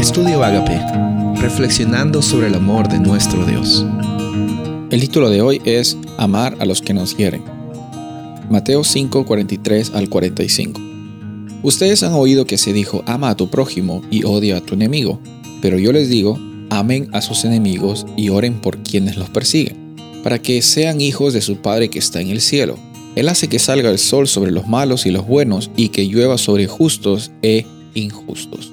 Estudio Agape, reflexionando sobre el amor de nuestro Dios. El título de hoy es Amar a los que nos quieren. Mateo 5, 43 al 45. Ustedes han oído que se dijo, ama a tu prójimo y odia a tu enemigo. Pero yo les digo, amen a sus enemigos y oren por quienes los persiguen, para que sean hijos de su Padre que está en el cielo. Él hace que salga el sol sobre los malos y los buenos y que llueva sobre justos e injustos.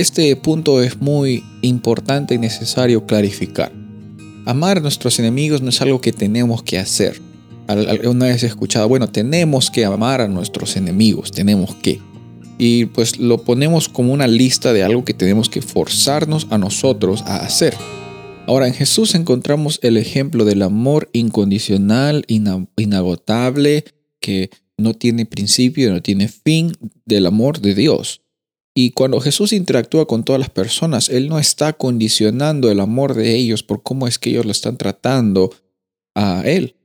Este punto es muy importante y necesario clarificar. Amar a nuestros enemigos no es algo que tenemos que hacer. Una vez escuchado, bueno, tenemos que amar a nuestros enemigos, tenemos que. Y pues lo ponemos como una lista de algo que tenemos que forzarnos a nosotros a hacer. Ahora, en Jesús encontramos el ejemplo del amor incondicional, inagotable, que no tiene principio, no tiene fin, del amor de Dios. Y cuando Jesús interactúa con todas las personas, Él no está condicionando el amor de ellos por cómo es que ellos lo están tratando a Él.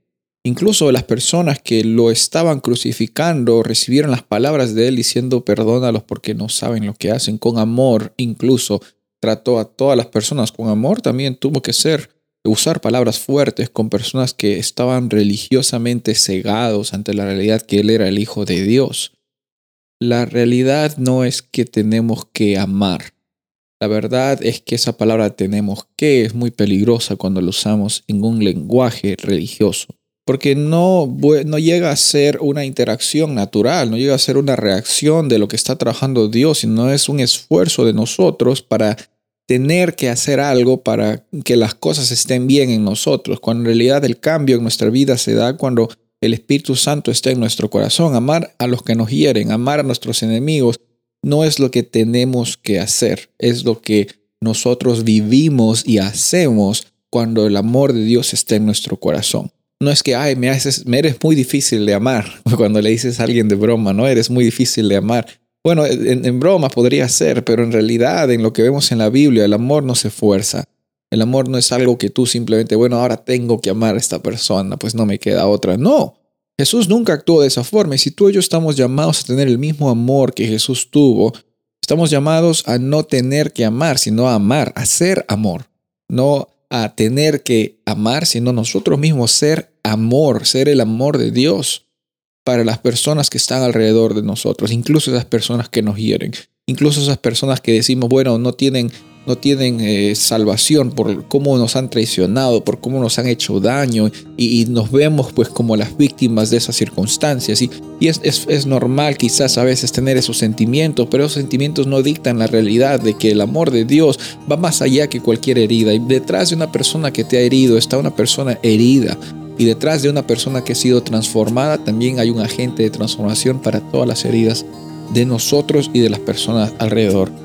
Incluso las personas que lo estaban crucificando recibieron las palabras de Él diciendo perdónalos porque no saben lo que hacen. Con amor incluso trató a todas las personas. Con amor también tuvo que ser usar palabras fuertes con personas que estaban religiosamente cegados ante la realidad que Él era el Hijo de Dios. La realidad no es que tenemos que amar. La verdad es que esa palabra tenemos que es muy peligrosa cuando la usamos en un lenguaje religioso, porque no, no llega a ser una interacción natural, no llega a ser una reacción de lo que está trabajando Dios, sino es un esfuerzo de nosotros para tener que hacer algo para que las cosas estén bien en nosotros, cuando en realidad el cambio en nuestra vida se da cuando el Espíritu Santo está en nuestro corazón. Amar a los que nos hieren, amar a nuestros enemigos, no es lo que tenemos que hacer, es lo que nosotros vivimos y hacemos cuando el amor de Dios está en nuestro corazón. No es que, ay, me, haces, me eres muy difícil de amar, cuando le dices a alguien de broma, no eres muy difícil de amar. Bueno, en, en broma podría ser, pero en realidad en lo que vemos en la Biblia, el amor no se fuerza. El amor no es algo que tú simplemente, bueno, ahora tengo que amar a esta persona, pues no me queda otra. No, Jesús nunca actuó de esa forma y si tú y yo estamos llamados a tener el mismo amor que Jesús tuvo, estamos llamados a no tener que amar, sino a amar, a ser amor. No a tener que amar, sino nosotros mismos ser amor, ser el amor de Dios para las personas que están alrededor de nosotros, incluso esas personas que nos hieren, incluso esas personas que decimos, bueno, no tienen no tienen eh, salvación por cómo nos han traicionado, por cómo nos han hecho daño y, nos vemos pues como las víctimas de esas circunstancias. Y, y es, es, normal quizás a veces tener esos sentimientos, pero esos sentimientos no dictan la realidad de que el amor de Dios va más allá que cualquier herida. Y detrás de una persona que te ha herido está una persona herida. Y detrás de una persona que ha sido transformada también hay un agente de transformación para todas las heridas de nosotros y de las personas alrededor